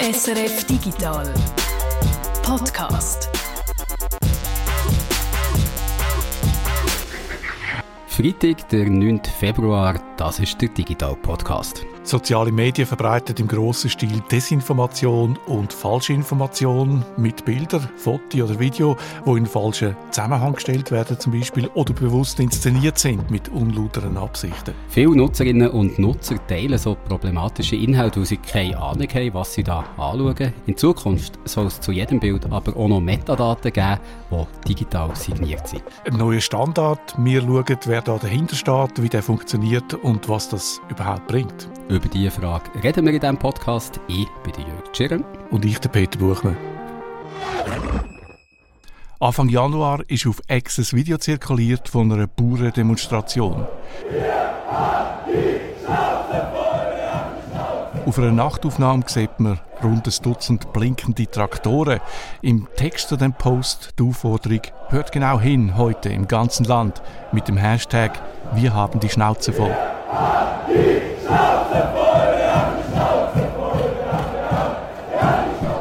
SRF Digital Podcast. Freitag, der 9. Februar, das ist der Digital Podcast. Soziale Medien verbreiten im grossen Stil Desinformation und Falschinformation mit Bildern, Foto oder Video, wo in falschen Zusammenhang gestellt werden zum Beispiel oder bewusst inszeniert sind mit unlauteren Absichten. Viele Nutzerinnen und Nutzer teilen so problematische Inhalte, weil sie keine Ahnung haben, was sie da anschauen. In Zukunft soll es zu jedem Bild aber auch noch Metadaten geben, die digital signiert sind. Ein neuer Standard. Wir schauen, wer da dahinter steht, wie der funktioniert und was das überhaupt bringt. Über diese Frage reden wir in diesem Podcast. Ich bin der Jörg Tschirren. Und ich, der Peter Buchmann. Anfang Januar ist auf X ein Video zirkuliert von einer Bauerndemonstration. Auf einer Nachtaufnahme sieht man rund ein Dutzend blinkende Traktoren. Im Text zu dem Post die Aufforderung Hört genau hin heute im ganzen Land mit dem Hashtag Wir haben die Schnauze voll.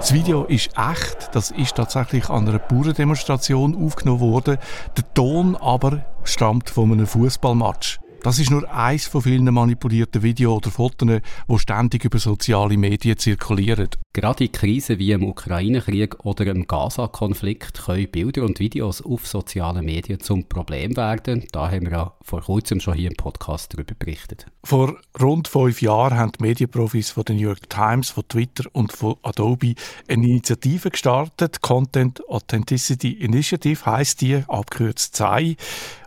Das Video ist echt, das ist tatsächlich an einer Bauerndemonstration aufgenommen worden. Der Ton aber stammt von einem Fußballmatch. Das ist nur eins von vielen manipulierten Videos oder Fotos, die ständig über soziale Medien zirkulieren. Gerade in Krisen wie im Ukraine-Krieg oder im Gaza-Konflikt können Bilder und Videos auf sozialen Medien zum Problem werden. Da haben wir ja vor kurzem schon hier im Podcast darüber berichtet. Vor rund fünf Jahren haben die Medienprofis von der New York Times, von Twitter und von Adobe eine Initiative gestartet. Content Authenticity Initiative heißt die, abgekürzt CAI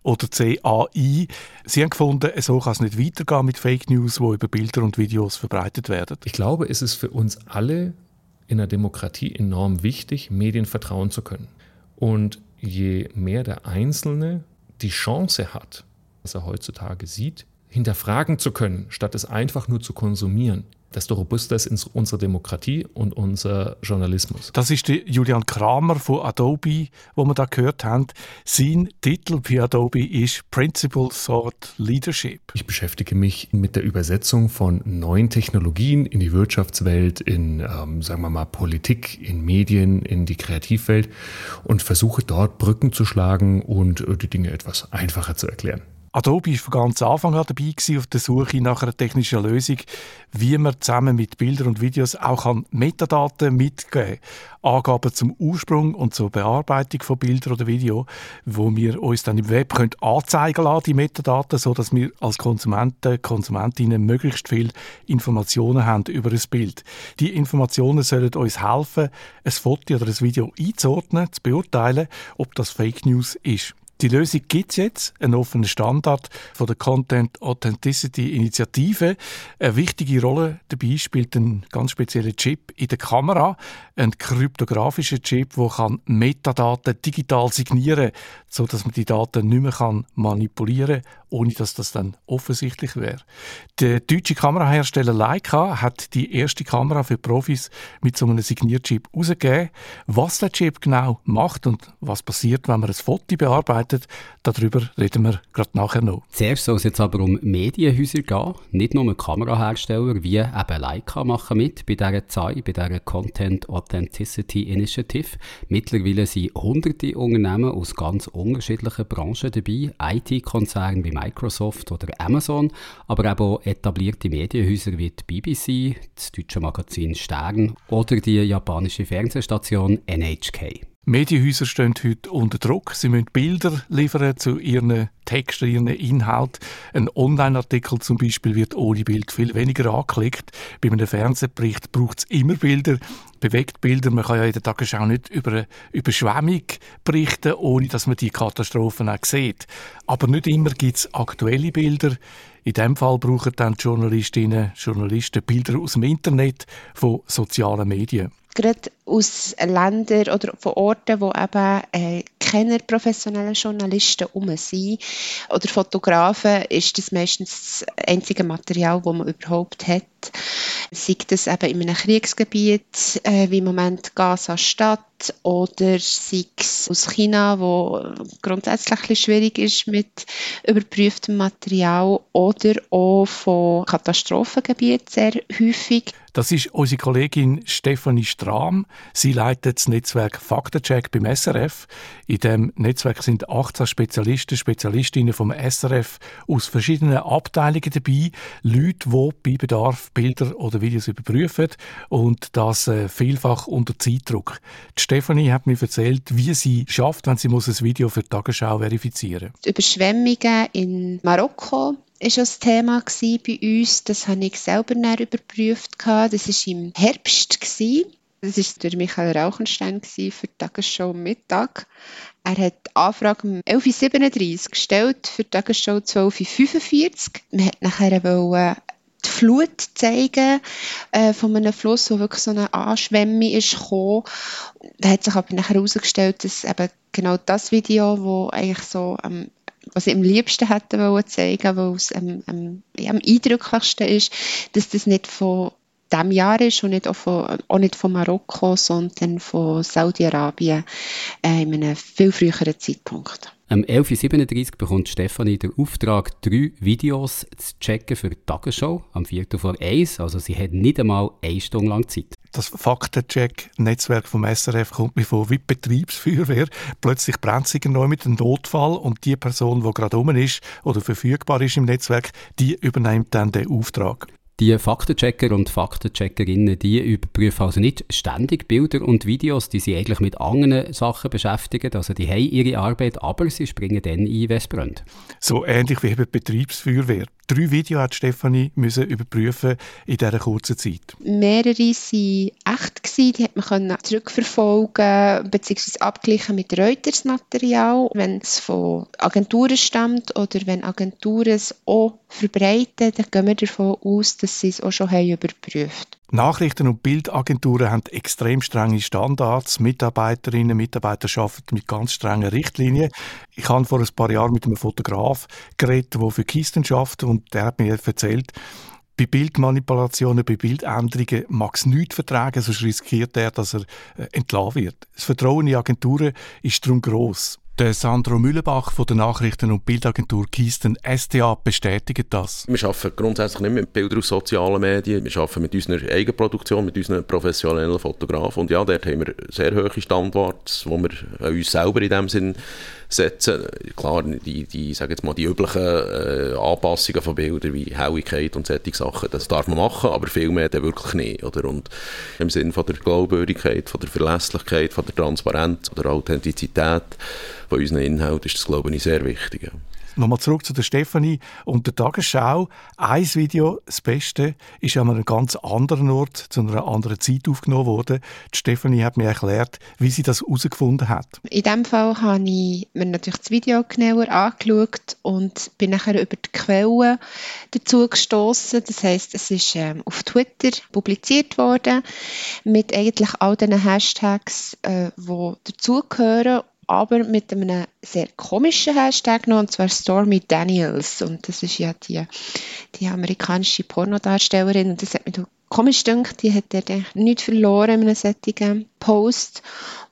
oder CAI. Sie haben gefunden, so kann es nicht weitergehen mit Fake News, die über Bilder und Videos verbreitet werden. Ich glaube, es ist für uns alle in der Demokratie enorm wichtig, Medien vertrauen zu können. Und je mehr der Einzelne die Chance hat, was er heutzutage sieht, hinterfragen zu können, statt es einfach nur zu konsumieren, desto robuster ist unsere Demokratie und unser Journalismus. Das ist der Julian Kramer von Adobe, wo wir da gehört haben. Sein Titel bei Adobe ist Principal Thought Leadership. Ich beschäftige mich mit der Übersetzung von neuen Technologien in die Wirtschaftswelt, in, ähm, sagen wir mal, Politik, in Medien, in die Kreativwelt und versuche dort Brücken zu schlagen und äh, die Dinge etwas einfacher zu erklären. Adobe war von ganz Anfang an dabei gewesen, auf der Suche nach einer technischen Lösung, wie man zusammen mit Bildern und Videos auch an Metadaten mitgeben kann. Angaben zum Ursprung und zur Bearbeitung von Bildern oder Video, wo wir uns dann im Web können anzeigen lassen, die Metadaten, so dass wir als Konsumenten, Konsumentinnen möglichst viel Informationen haben über ein Bild. Die Informationen sollen uns helfen, ein Foto oder ein Video einzuordnen, zu beurteilen, ob das Fake News ist. Die Lösung gibt es jetzt, einen offenen Standard von der Content Authenticity Initiative. Eine wichtige Rolle dabei spielt ein ganz spezieller Chip in der Kamera, ein kryptografischer Chip, der Metadaten digital signieren kann, sodass man die Daten nicht mehr manipulieren kann, ohne dass das dann offensichtlich wäre. Der deutsche Kamerahersteller Leica hat die erste Kamera für Profis mit so einem Signierchip herausgegeben. Was der Chip genau macht und was passiert, wenn man ein Foto bearbeitet, arbeitet. Darüber reden wir gerade nachher noch. Zuerst soll es jetzt aber um Medienhäuser gehen. Nicht nur Kamerahersteller wie eben Leica machen mit bei dieser ZAI, bei dieser Content Authenticity Initiative. Mittlerweile sind hunderte Unternehmen aus ganz unterschiedlichen Branchen dabei. IT-Konzerne wie Microsoft oder Amazon, aber eben auch etablierte Medienhäuser wie die BBC, das deutsche Magazin Stern oder die japanische Fernsehstation NHK. Medienhäuser stehen heute unter Druck. Sie müssen Bilder liefern zu ihren Texten, ihren Inhalt. Ein Online-Artikel zum Beispiel wird ohne Bild viel weniger angeklickt. Bei einem Fernsehbericht braucht es immer Bilder, Bewegtbilder. Man kann ja in der Tagesschau nicht über eine Überschwemmung berichten, ohne dass man die Katastrophen auch sieht. Aber nicht immer gibt es aktuelle Bilder. In dem Fall brauchen dann die Journalistinnen Journalisten Bilder aus dem Internet von sozialen Medien gerade aus Ländern oder von Orten, wo eben äh, keine professionellen Journalisten um sind oder Fotografen, ist das meistens das einzige Material, das man überhaupt hat. Sei das eben in einem Kriegsgebiet, äh, wie im Moment Gaza-Stadt, oder sei es aus China, wo grundsätzlich schwierig ist mit überprüftem Material, oder auch von Katastrophengebieten sehr häufig. Das ist unsere Kollegin Stefanie Strahm. Sie leitet das Netzwerk Faktencheck beim SRF. In dem Netzwerk sind 18 Spezialisten, Spezialistinnen vom SRF aus verschiedenen Abteilungen dabei. Leute, die bei Bedarf Bilder oder Videos überprüfen und das äh, vielfach unter Zeitdruck. Die Stefanie hat mir erzählt, wie sie schafft, wenn sie muss ein Video für die Tagesschau verifizieren muss. Überschwemmungen in Marokko ist das Thema bei uns. Das habe ich selber überprüft. Das war im Herbst. Das war durch Michael Rauchenstein für die Tagesschau Mittag. Er hat die Anfrage um 11.37 Uhr gestellt für die Tagesschau 12.45 Uhr. Man hat nachher wollen die Flut zeigen äh, von einem Fluss, wo wirklich so eine Anschwemmung ist gekommen. Da hat sich aber nachher herausgestellt, dass eben genau das Video, wo eigentlich so am was ich am liebsten hätte wollen zeigen, weil es am, am, ja, am eindrücklichsten ist, dass das nicht von diesem Jahr ist und nicht auch, von, auch nicht von Marokko, sondern von Saudi-Arabien äh, in einem viel früheren Zeitpunkt. Am 11.37 Uhr bekommt Stefanie den Auftrag, drei Videos zu checken für die Tagesschau am 4. vor 1. Also sie hat nicht einmal eine Stunde lang Zeit. Das Faktencheck-Netzwerk vom SRF kommt mir vor wie die Betriebsfeuerwehr. Plötzlich brennt sich neu mit einem Notfall und die Person, die gerade oben ist oder verfügbar ist im Netzwerk, die übernimmt dann den Auftrag. Die Faktenchecker und Faktencheckerinnen, die überprüfen also nicht ständig Bilder und Videos, die sie eigentlich mit anderen Sachen beschäftigen. Also die haben ihre Arbeit, aber sie springen dann ein, wenn es brennt. So ähnlich wie die Betriebsfeuerwehr. Drei Videos hat Stefanie müssen überprüfen in dieser kurzen Zeit. Mehrere waren echt, gewesen, die hat man zurückverfolgen bzw. abgleichen mit Reuters-Material, wenn es von Agenturen stammt oder wenn Agenturen es auch verbreiten, dann gehen wir davon aus, dass sie es auch schon haben überprüft Nachrichten- und Bildagenturen haben extrem strenge Standards. Mitarbeiterinnen und Mitarbeiter arbeiten mit ganz strengen Richtlinien. Ich habe vor ein paar Jahren mit einem Fotograf geredet, der für Kisten schafft und der hat mir erzählt, bei Bildmanipulationen, bei Bildänderungen mag es nichts vertragen, sonst riskiert er, dass er äh, entlassen wird. Das Vertrauen in Agenturen ist darum gross. Der Sandro Mühlebach von der Nachrichten- und Bildagentur Kisten STA bestätigt das. Wir arbeiten grundsätzlich nicht mit Bildern aus sozialen Medien, wir arbeiten mit unserer Eigenproduktion, mit unseren professionellen Fotografen. Und ja, dort haben wir sehr hohe Standards, die wir uns selber in dem Sinn setzen. Klar, die, die, sag jetzt mal, die üblichen äh, Anpassungen von Bildern wie Helligkeit und solche Sachen, das darf man machen, aber viel mehr dann wirklich nicht. Oder? Und im Sinne von der Glaubwürdigkeit, von der Verlässlichkeit, von der Transparenz oder Authentizität von unseren Inhalten ist das, glaube ich, sehr wichtig. Ja. Nochmal zurück zu der Stefanie und der Tagesschau. Ein Video, das Beste, ist an einem ganz anderen Ort, zu einer anderen Zeit aufgenommen worden. Die Stefanie hat mir erklärt, wie sie das herausgefunden hat. In diesem Fall habe ich mir natürlich das Video genauer angeschaut und bin nachher über die Quellen dazu gestoßen. Das heißt, es ist ähm, auf Twitter publiziert worden mit eigentlich all den Hashtags, äh, die dazugehören aber mit einem sehr komischen Hashtag noch, und zwar Stormy Daniels. Und das ist ja die, die amerikanische Pornodarstellerin. Und das hat mich komisch gedacht, die hat dort nichts verloren in einem solchen Post.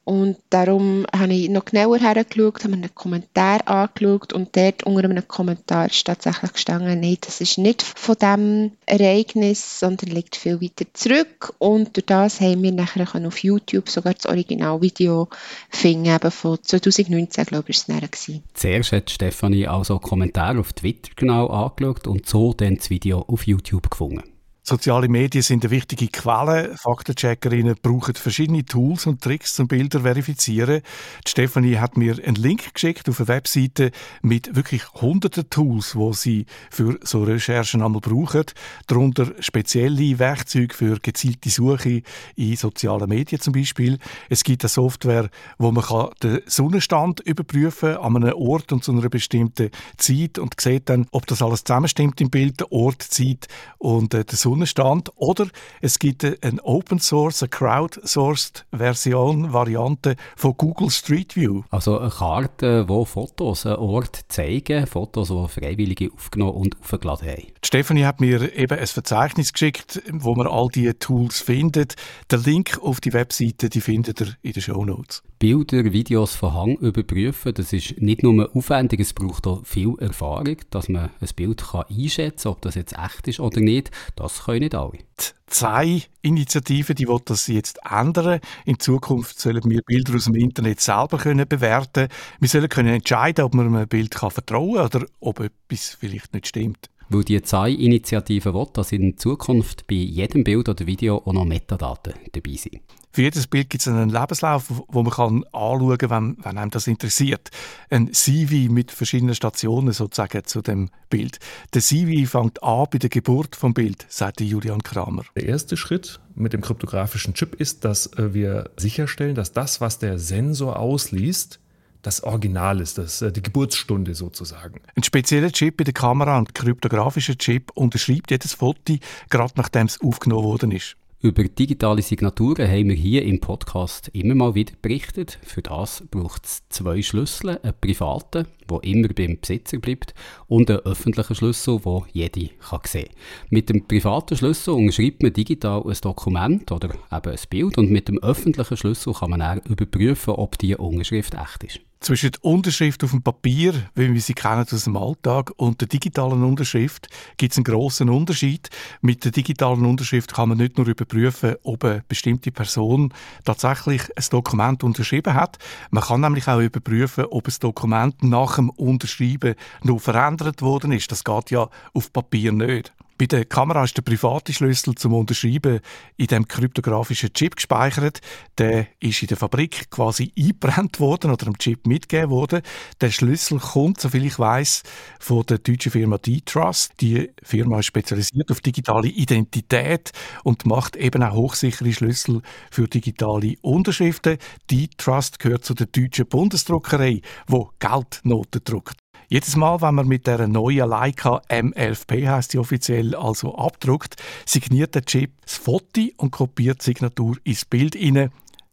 Und darum habe ich noch genauer hergeschaut, habe mir einen Kommentar angeschaut und dort unter einem Kommentar ist tatsächlich gestanden, nein, das ist nicht von diesem Ereignis, sondern liegt viel weiter zurück. Und durch das haben wir nachher auf YouTube sogar das Originalvideo finden, eben von 2019, glaube ich, war es dann. Zuerst hat Stefanie also Kommentare auf Twitter genau angeschaut und so dann das Video auf YouTube gefunden. Soziale Medien sind eine wichtige Quelle. Faktencheckerinnen brauchen verschiedene Tools und Tricks um Bilder verifizieren. Die Stefanie hat mir einen Link geschickt auf eine Webseite mit wirklich hunderten Tools, wo sie für so Recherchen einmal brauchen. Darunter spezielle Werkzeuge für gezielte Suche in sozialen Medien zum Beispiel. Es gibt eine Software, wo man den Sonnenstand überprüfen kann an einem Ort und zu einer bestimmten Zeit und sieht dann, ob das alles zusammenstimmt im Bild, der Ort, Zeit und äh, der Sonnenstand Sonnenstand. Oder es gibt eine Open Source, eine crowdsourced Version, Variante von Google Street View. Also eine Karte, wo Fotos einen Ort zeigen, Fotos, die Freiwillige aufgenommen und aufgeladen haben. Stephanie hat mir eben ein Verzeichnis geschickt, wo man all diese Tools findet. Den Link auf die Webseite, die findet ihr in den Show Notes. Bilder, Videos von Hang überprüfen, das ist nicht nur aufwendig, es braucht auch viel Erfahrung, dass man ein Bild kann einschätzen kann, ob das jetzt echt ist oder nicht. Das können nicht alle. Zwei Initiativen, die wollen das jetzt ändern. In Zukunft sollen wir Bilder aus dem Internet selber können bewerten. Wir sollen können entscheiden, ob man einem Bild kann vertrauen kann oder ob etwas vielleicht nicht stimmt. Weil die ZAI-Initiative will, dass in Zukunft bei jedem Bild oder Video auch noch Metadaten dabei sind. Für jedes Bild gibt es einen Lebenslauf, wo man kann anschauen kann, wenn, wenn einem das interessiert. Ein CV mit verschiedenen Stationen sozusagen zu dem Bild. Der CV fängt an bei der Geburt vom Bild, sagt Julian Kramer. Der erste Schritt mit dem kryptografischen Chip ist, dass äh, wir sicherstellen, dass das, was der Sensor ausliest, das Original ist, das, äh, die Geburtsstunde sozusagen. Ein spezieller Chip in der Kamera, ein kryptografischer Chip, unterschreibt jedes Foto, gerade nachdem es aufgenommen worden ist. Über digitale Signaturen haben wir hier im Podcast immer mal wieder berichtet. Für das braucht es zwei Schlüssel, einen privaten, der immer beim Besitzer bleibt, und einen öffentlichen Schlüssel, den jede kann sehen Mit dem privaten Schlüssel unterschreibt man digital ein Dokument oder eben ein Bild und mit dem öffentlichen Schlüssel kann man dann überprüfen, ob die Unterschrift echt ist. Zwischen der Unterschrift auf dem Papier, wie wir sie kennen aus dem Alltag, und der digitalen Unterschrift gibt es einen grossen Unterschied. Mit der digitalen Unterschrift kann man nicht nur überprüfen, ob eine bestimmte Person tatsächlich ein Dokument unterschrieben hat. Man kann nämlich auch überprüfen, ob das Dokument nach dem Unterschreiben noch verändert worden ist. Das geht ja auf Papier nicht. Bei der Kamera ist der private Schlüssel zum Unterschreiben in dem kryptografischen Chip gespeichert. Der ist in der Fabrik quasi eingebrannt worden oder am Chip mitgegeben worden. Der Schlüssel kommt, soviel ich weiß, von der deutschen Firma D-Trust. Die Firma ist spezialisiert auf digitale Identität und macht eben auch hochsichere Schlüssel für digitale Unterschriften. D-Trust gehört zu der deutschen Bundesdruckerei, wo Geldnoten druckt. Jedes Mal, wenn man mit der neuen Leica M11P heißt die offiziell also abdruckt, signiert der Chip das Foto und kopiert die Signatur ins Bild rein. Ein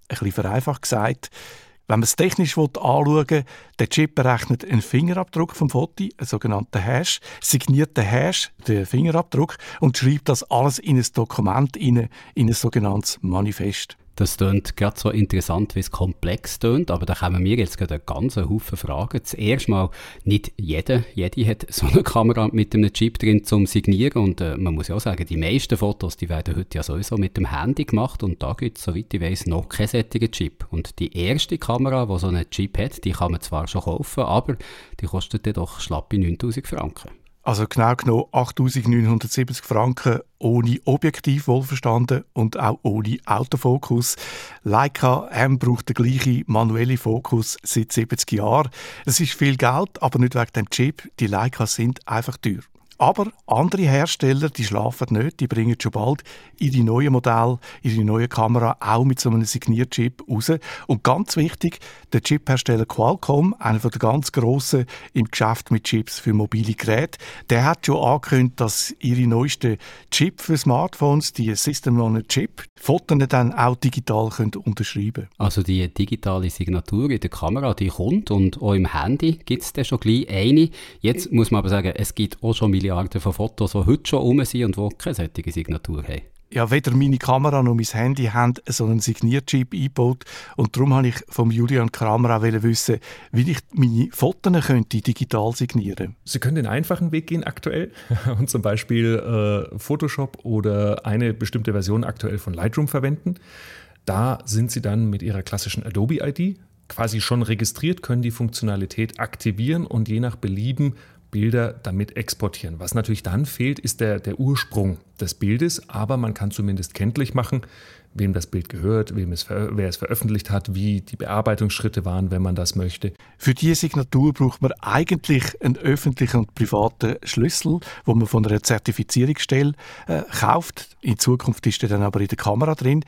bisschen vereinfacht gesagt. Wenn man es technisch anschauen will, der Chip berechnet einen Fingerabdruck vom Foto, einen sogenannten Hash, signiert den Hash, den Fingerabdruck, und schreibt das alles in ein Dokument, in ein sogenanntes Manifest. Das klingt gerade so interessant, wie es komplex klingt, aber da kommen mir jetzt gerade einen ganzen Haufen Fragen. Zuerst mal, nicht jeder, jede hat so eine Kamera mit einem Chip drin zum Signieren und äh, man muss ja auch sagen, die meisten Fotos, die werden heute ja sowieso mit dem Handy gemacht und da gibt es, soweit ich weiß, noch keinen solchen Chip. Und die erste Kamera, die so einen Chip hat, die kann man zwar schon kaufen, aber die kostet dann doch schlappe 9000 Franken. Also genau genommen 8.970 Franken ohne Objektiv wohlverstanden und auch ohne Autofokus. Leica M braucht den gleichen manuellen Fokus seit 70 Jahren. Es ist viel Geld, aber nicht wegen dem Chip. Die Leicas sind einfach teuer. Aber andere Hersteller, die schlafen nicht, die bringen schon bald ihre neuen Modelle, ihre neue Kamera auch mit so einem Signierchip raus. Und ganz wichtig, der Chiphersteller Qualcomm, einer der ganz grossen im Geschäft mit Chips für mobile Geräte, der hat schon angekündigt, dass ihre neuesten Chip für Smartphones, die System on a Chip, Fotos dann auch digital können unterschreiben Also die digitale Signatur in der Kamera, die kommt und auch im Handy gibt es schon gleich eine. Jetzt muss man aber sagen, es gibt auch schon Milliarden von Fotos, die heute schon rum sind und die keine solche Signatur haben. Ja, weder meine Kamera noch mein Handy haben so einen Signierchip eingebaut und darum wollte ich vom Julian Kramer auch wissen, wie ich meine Fotos könnte digital signieren Sie können den einfachen Weg gehen aktuell und zum Beispiel äh, Photoshop oder eine bestimmte Version aktuell von Lightroom verwenden. Da sind Sie dann mit Ihrer klassischen Adobe-ID quasi schon registriert, können die Funktionalität aktivieren und je nach Belieben Bilder damit exportieren. Was natürlich dann fehlt, ist der, der Ursprung des Bildes, aber man kann zumindest kenntlich machen, wem das Bild gehört, wem es, wer es veröffentlicht hat, wie die Bearbeitungsschritte waren, wenn man das möchte. Für diese Signatur braucht man eigentlich einen öffentlichen und privaten Schlüssel, wo man von einer Zertifizierungsstelle äh, kauft. In Zukunft ist der dann aber in der Kamera drin.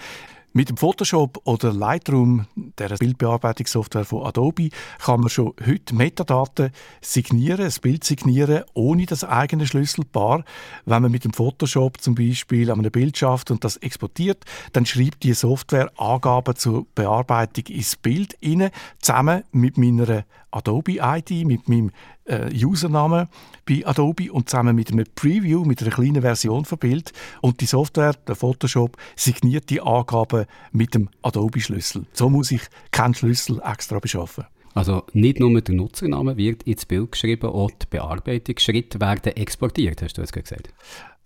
Mit dem Photoshop oder Lightroom, der Bildbearbeitungssoftware von Adobe, kann man schon heute Metadaten signieren, ein Bild signieren, ohne das eigene Schlüsselpaar. Wenn man mit dem Photoshop zum Beispiel an einem Bild schafft und das exportiert, dann schreibt die Software Angaben zur Bearbeitung ins Bild rein, zusammen mit meiner Adobe-ID, mit meinem äh, Username bei Adobe und zusammen mit einem Preview, mit einer kleinen Version von Bild. Und die Software, der Photoshop, signiert die Angaben mit dem Adobe-Schlüssel. So muss ich keinen Schlüssel extra beschaffen. Also nicht nur der Nutzername wird ins Bild geschrieben, auch die Bearbeitungsschritte werden exportiert, hast du es gesagt?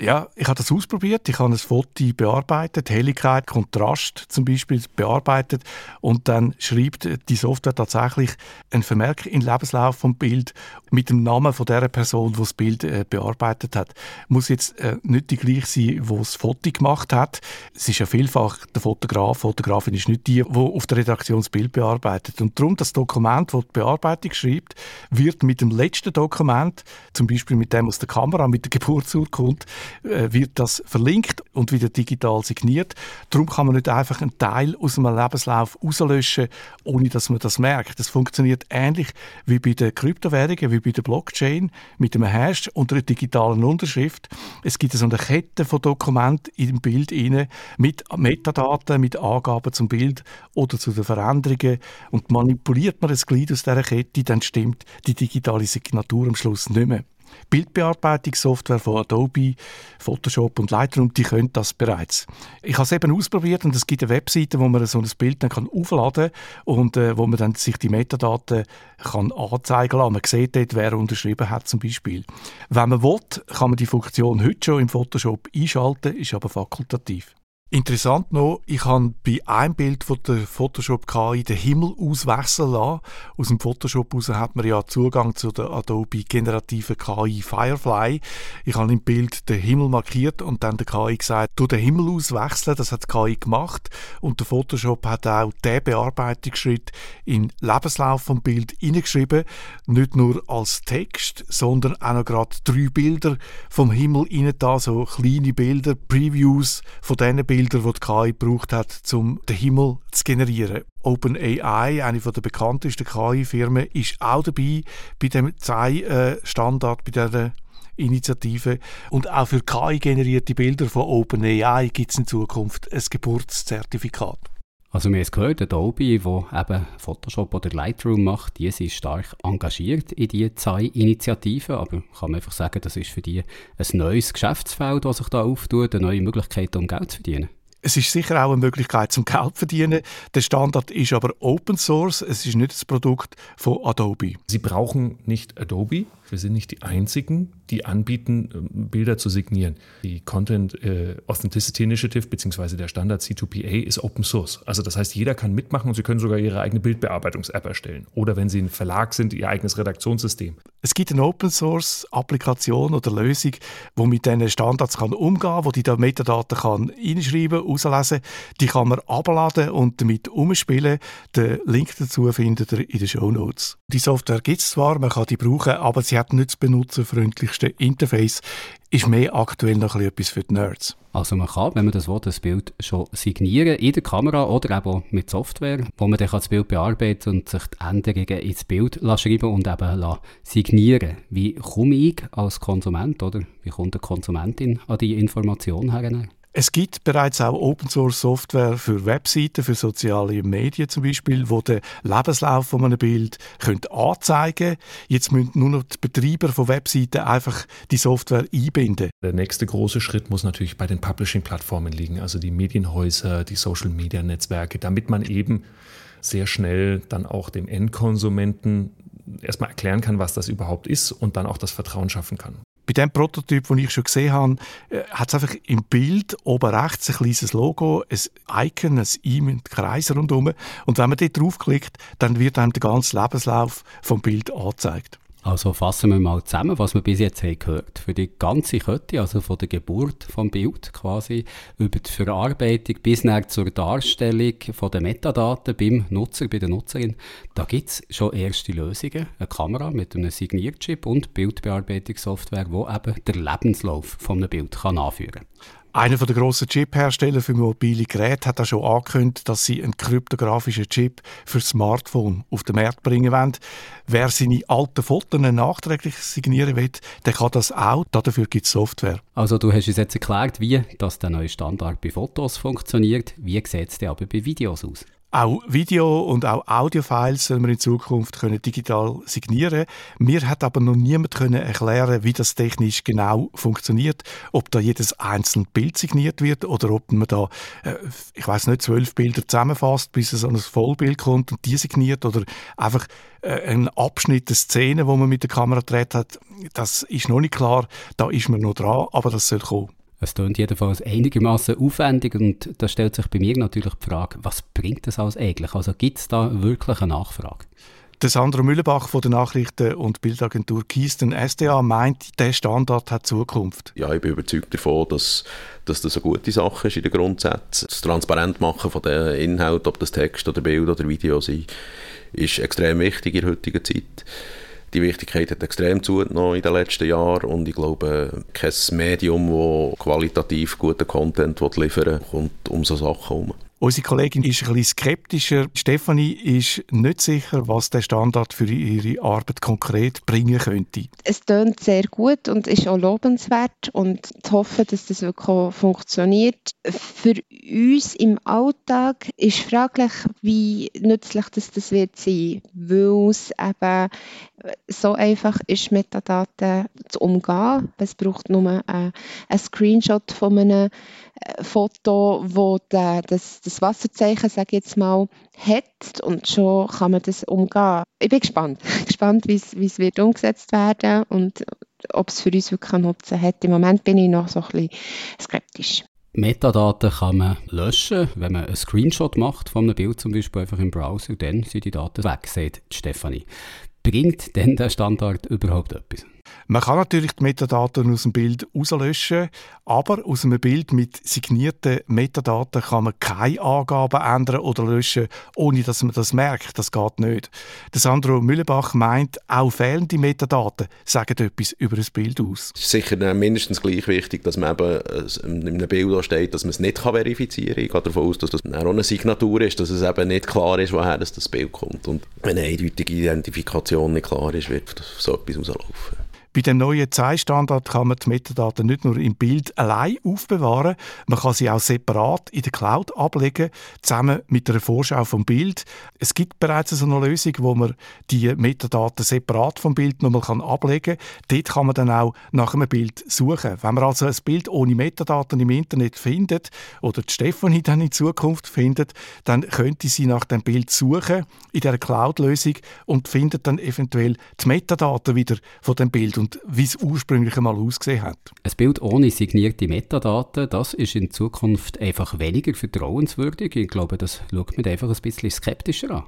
Ja, ich habe das ausprobiert. Ich habe ein Foto bearbeitet, Helligkeit, Kontrast zum Beispiel bearbeitet und dann schreibt die Software tatsächlich einen Vermerk den Lebenslauf vom Bild mit dem Namen von der Person, die das Bild äh, bearbeitet hat. Muss jetzt äh, nicht die gleiche sein, die das Foto gemacht hat. Es ist ja vielfach der Fotograf, Fotografin ist nicht die, die auf der Redaktion das Bild bearbeitet. Und darum das Dokument, das die Bearbeitung schreibt, wird mit dem letzten Dokument, zum Beispiel mit dem aus der Kamera, mit der Geburtsurkunde, wird das verlinkt und wieder digital signiert. Darum kann man nicht einfach einen Teil aus einem Lebenslauf rauslöschen, ohne dass man das merkt. Das funktioniert ähnlich wie bei den Kryptowährungen, wie bei der Blockchain mit einem Hash und einer digitalen Unterschrift. Es gibt so eine Kette von Dokumenten im Bild rein, mit Metadaten, mit Angaben zum Bild oder zu den Veränderungen und manipuliert man ein Glied aus dieser Kette, dann stimmt die digitale Signatur am Schluss nicht mehr. Bildbearbeitungssoftware von Adobe, Photoshop und Lightroom, die können das bereits. Ich habe es eben ausprobiert und es gibt eine Webseite, wo man so ein Bild dann kann aufladen und äh, wo man dann sich die Metadaten kann anzeigen lassen. Man sieht dort, wer unterschrieben hat zum Beispiel. Wenn man will, kann man die Funktion heute schon im Photoshop einschalten, ist aber fakultativ. Interessant noch, ich habe bei einem Bild von der Photoshop KI den Himmel auswechseln lassen. Aus dem Photoshop raus hat man ja Zugang zu der Adobe generativen KI Firefly. Ich habe im Bild den Himmel markiert und dann der KI gesagt, du den Himmel auswechseln. Das hat die KI gemacht und der Photoshop hat auch den Bearbeitungsschritt in Lebenslauf vom Bild hineingeschrieben. Nicht nur als Text, sondern auch noch gerade drei Bilder vom Himmel rein da, so kleine Bilder, Previews von diesen Bildern Bilder, die die KI gebraucht hat, um den Himmel zu generieren. OpenAI, eine der bekanntesten KI-Firmen, ist auch dabei bei dem ZEI-Standard, bei dieser Initiative. Und auch für KI-generierte Bilder von OpenAI gibt es in Zukunft ein Geburtszertifikat. Also wir haben es gehört, Adobe, wo eben Photoshop oder Lightroom macht, die sind stark engagiert in diese zwei Initiativen, aber kann man einfach sagen, das ist für die ein neues Geschäftsfeld, das sich da auftut, eine neue Möglichkeit, um Geld zu verdienen. Es ist sicher auch eine Möglichkeit zum Geld verdienen. Der Standard ist aber Open Source. Es ist nicht das Produkt von Adobe. Sie brauchen nicht Adobe. Wir sind nicht die Einzigen, die anbieten, ähm, Bilder zu signieren. Die Content äh, Authenticity Initiative bzw. der Standard C2PA ist Open Source. Also das heißt, jeder kann mitmachen und Sie können sogar Ihre eigene Bildbearbeitungs-App erstellen. Oder wenn Sie ein Verlag sind, Ihr eigenes Redaktionssystem. Es gibt eine Open Source Applikation oder Lösung, die mit diesen Standards kann umgehen kann, wo die da Metadaten kann reinschreiben, auslesen. Die kann man abladen und damit umspielen. Den Link dazu findet ihr in den Show Notes. Die Software gibt es zwar, man kann die brauchen, aber sie hat nicht das benutzerfreundlichste Interface. Ist mehr aktuell noch etwas für die Nerds. Also man kann, wenn man das will, das Bild schon signieren in der Kamera oder eben mit Software, wo man dann das Bild bearbeiten und sich die Änderungen ins Bild schreiben und eben signieren Wie komme ich als Konsument oder wie kommt eine Konsumentin an die Information her? Es gibt bereits auch Open Source Software für Webseiten, für soziale Medien zum Beispiel, wo den Lebenslauf von einem Bild könnt anzeigen. Jetzt müssen nur noch die Betreiber von Webseiten einfach die Software einbinden. Der nächste große Schritt muss natürlich bei den Publishing-Plattformen liegen, also die Medienhäuser, die Social-Media-Netzwerke, damit man eben sehr schnell dann auch dem Endkonsumenten erstmal erklären kann, was das überhaupt ist und dann auch das Vertrauen schaffen kann. Bei dem Prototyp, den ich schon gesehen habe, äh, hat es einfach im Bild oben rechts ein kleines Logo, ein Icon, ein I mit Kreis rundherum. Und wenn man dort draufklickt, dann wird einem der ganze Lebenslauf vom Bild angezeigt. Also fassen wir mal zusammen, was wir bis jetzt haben gehört. Für die ganze Kette, also von der Geburt vom Bild quasi, über die Verarbeitung bis nach zur Darstellung von den Metadaten beim Nutzer, bei der Nutzerin, da gibt es schon erste Lösungen. Eine Kamera mit einem Signierchip und Bildbearbeitungssoftware, die eben den Lebenslauf von einem Bild kann anführen kann. Einer der grossen Chip-Hersteller für mobile Geräte hat auch schon angekündigt, dass sie einen kryptografischen Chip für Smartphone auf den Markt bringen wollen. Wer seine alten Fotos nachträglich signieren will, der kann das auch. Dafür gibt es Software. Also du hast uns jetzt erklärt, wie das der neue Standard bei Fotos funktioniert. Wie sieht es aber bei Videos aus? Auch Video- und auch Audiofiles sollen wir in Zukunft können digital signieren Mir hat aber noch niemand können erklären, wie das technisch genau funktioniert, ob da jedes einzelne Bild signiert wird oder ob man da, äh, ich weiß nicht, zwölf Bilder zusammenfasst, bis so ein Vollbild kommt und die signiert oder einfach äh, ein Abschnitt der Szene, wo man mit der Kamera gedreht hat. Das ist noch nicht klar. Da ist man noch dran, aber das soll kommen. Es klingt jedenfalls einigermaßen aufwendig und da stellt sich bei mir natürlich die Frage, was bringt das alles eigentlich? Also gibt es da wirklich eine Nachfrage? Der Sandro Mühlebach von der Nachrichten- und Bildagentur Kisten SDA meint, der Standard hat Zukunft. Ja, ich bin überzeugt davon, dass, dass das eine gute Sache ist in den Grundsätzen. Das Transparentmachen von den Inhalten, ob das Text oder Bild oder Video sind, ist extrem wichtig in der heutigen Zeit die Wichtigkeit hat extrem zugenommen in den letzten Jahren und ich glaube, kein Medium, das qualitativ guten Content liefern will, kommt um so Sachen herum. Unsere Kollegin ist ein bisschen skeptischer. Stefanie ist nicht sicher, was der Standard für ihre Arbeit konkret bringen könnte. Es tönt sehr gut und ist auch lobenswert und ich hoffe, dass das wirklich funktioniert. Für uns im Alltag ist fraglich, wie nützlich das, das wird sein, weil es eben so einfach ist, Metadaten zu umgehen. Es braucht nur einen Screenshot von einem Foto, wo der, das, das Wasserzeichen, sage ich jetzt mal, hat und schon kann man das umgehen. Ich bin gespannt, gespannt, wie es wird umgesetzt werden und ob es für uns wirklich einen Nutzen hat. Im Moment bin ich noch so ein bisschen skeptisch. Metadaten kann man löschen, wenn man einen Screenshot macht von einem Bild zum Beispiel einfach im Browser, dann sind die Daten weg, sagt Stefanie. Bringt denn der Standard überhaupt etwas? Man kann natürlich die Metadaten aus dem Bild rauslöschen, aber aus einem Bild mit signierten Metadaten kann man keine Angaben ändern oder löschen, ohne dass man das merkt. Das geht nicht. Der Sandro Müllebach meint, auch fehlende Metadaten sagen etwas über das Bild aus. Es ist sicher mindestens gleich wichtig, dass man eben in einem Bild steht, dass man es nicht verifizieren kann. Ich gehe davon aus, dass das auch eine Signatur ist, dass es eben nicht klar ist, woher das Bild kommt. Und wenn eine eindeutige Identifikation nicht klar ist, wird so etwas rauslaufen. Bei dem neuen Zeitstandard kann man die Metadaten nicht nur im Bild allein aufbewahren, man kann sie auch separat in der Cloud ablegen, zusammen mit einer Vorschau vom Bild. Es gibt bereits so eine Lösung, wo man die Metadaten separat vom Bild nochmal ablegen kann. Dort kann man dann auch nach einem Bild suchen. Wenn man also ein Bild ohne Metadaten im Internet findet oder die Stefanie dann in Zukunft findet, dann könnte sie nach dem Bild suchen in der Cloud-Lösung und findet dann eventuell die Metadaten wieder von dem Bild und wie es ursprünglich einmal ausgesehen hat. Ein Bild ohne signierte Metadaten, das ist in Zukunft einfach weniger vertrauenswürdig. Ich glaube, das schaut man einfach ein bisschen skeptischer an.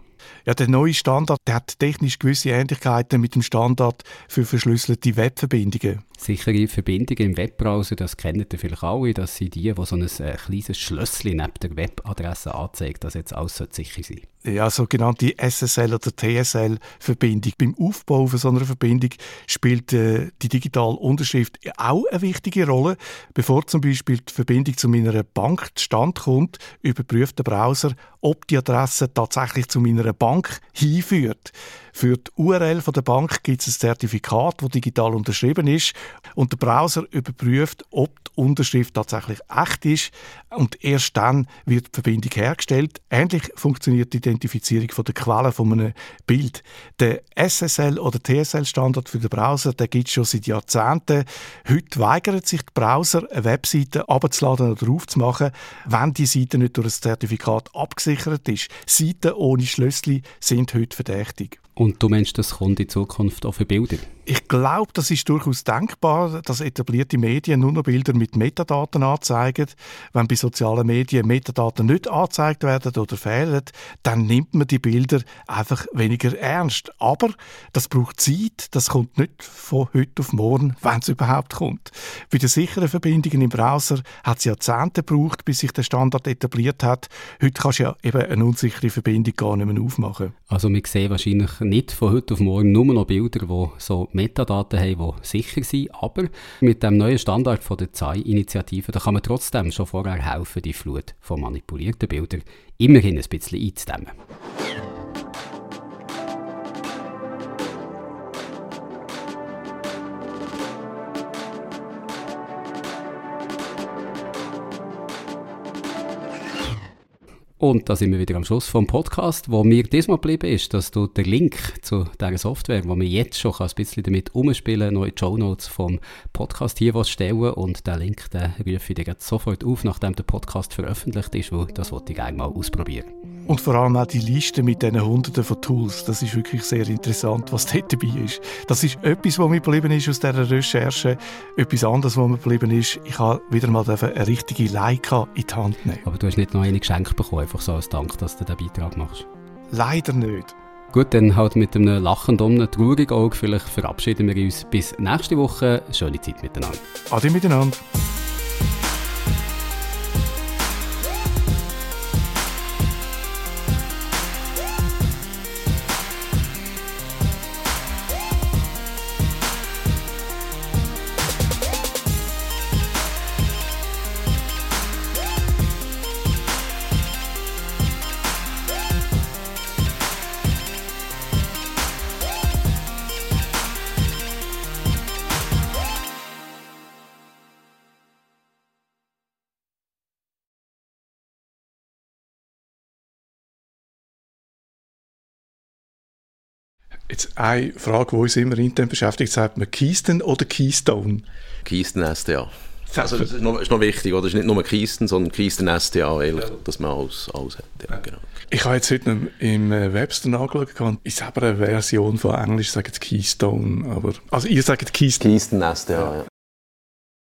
Ja, der neue Standard der hat technisch gewisse Ähnlichkeiten mit dem Standard für verschlüsselte Webverbindungen. Sichere Verbindungen im Webbrowser, das kennen ihr vielleicht alle, das sind die, die so ein äh, kleines Schlösschen neben der Webadresse anzeigt, dass jetzt alles sicher sein Ja, sogenannte SSL- oder TSL-Verbindung. Beim Aufbau von so einer Verbindung spielt äh, die digitale Unterschrift auch eine wichtige Rolle. Bevor zum Beispiel die Verbindung zu meiner Bank zustande kommt, überprüft der Browser, ob die Adresse tatsächlich zu meiner Bank hinführt. Für die URL von der Bank gibt es ein Zertifikat, das digital unterschrieben ist und der Browser überprüft, ob die Unterschrift tatsächlich echt ist und erst dann wird die Verbindung hergestellt. Ähnlich funktioniert die Identifizierung von der Quelle von einem Bild. Der SSL oder TSL Standard für den Browser, der gibt es schon seit Jahrzehnten. Heute weigern sich die Browser, eine Webseite abzuladen oder aufzumachen, wenn die Seite nicht durch ein Zertifikat abgesichert ist. Seiten ohne Schlössli sind heute verdächtig. Und du meinst, das kommt in Zukunft auch für Bilder? Ich glaube, das ist durchaus denkbar, dass etablierte Medien nur noch Bilder mit Metadaten anzeigen. Wenn bei sozialen Medien Metadaten nicht angezeigt werden oder fehlen, dann nimmt man die Bilder einfach weniger ernst. Aber das braucht Zeit, das kommt nicht von heute auf morgen, wenn es überhaupt kommt. Bei den sicheren Verbindungen im Browser hat es Jahrzehnte gebraucht, bis sich der Standard etabliert hat. Heute kannst du ja eben eine unsichere Verbindung gar nicht mehr aufmachen. Also wir sehen wahrscheinlich nicht von heute auf morgen nur noch Bilder, die so Metadaten haben, die sicher sind. Aber mit dem neuen Standard von der ZAI-Initiative, da kann man trotzdem schon vorher helfen, die Flut von manipulierten Bildern immerhin ein bisschen einzudämmen. Und da sind wir wieder am Schluss vom Podcast. Wo mir diesmal geblieben ist, dass du den Link zu dieser Software, wo wir jetzt schon ein bisschen damit umspielen noch in die Show Notes vom Podcast hier was stellen. Und den Link, den rufe ich dir sofort auf, nachdem der Podcast veröffentlicht ist, weil das wollte ich gerne mal ausprobieren. Und vor allem auch die Liste mit diesen Hunderten von Tools, das ist wirklich sehr interessant, was dort dabei ist. Das ist etwas, was mir geblieben ist aus dieser Recherche. Etwas anderes, was mir geblieben ist, ich habe wieder mal eine richtige Leica in die Hand nehmen. Aber du hast nicht noch eine geschenkt bekommen, einfach so als Dank, dass du diesen Beitrag machst? Leider nicht. Gut, dann halt mit einem lachenden und einem traurigen Auge. Vielleicht verabschieden wir uns bis nächste Woche. Schöne Zeit miteinander. Ade miteinander. Jetzt eine Frage, die uns immer intern beschäftigt, sagt man Keystone oder Keystone? Keystone STA. Also das ist noch, ist noch wichtig, oder? Das ist nicht nur Keystone, sondern Keystone STA, ehrlich, dass man alles, alles hat. Ja, genau. Ich habe jetzt heute im äh, Webster angeschaut und ich selber eine Version von Englisch, jetzt Keystone, aber, also ihr sagt Keystone. Keystone STA, ja.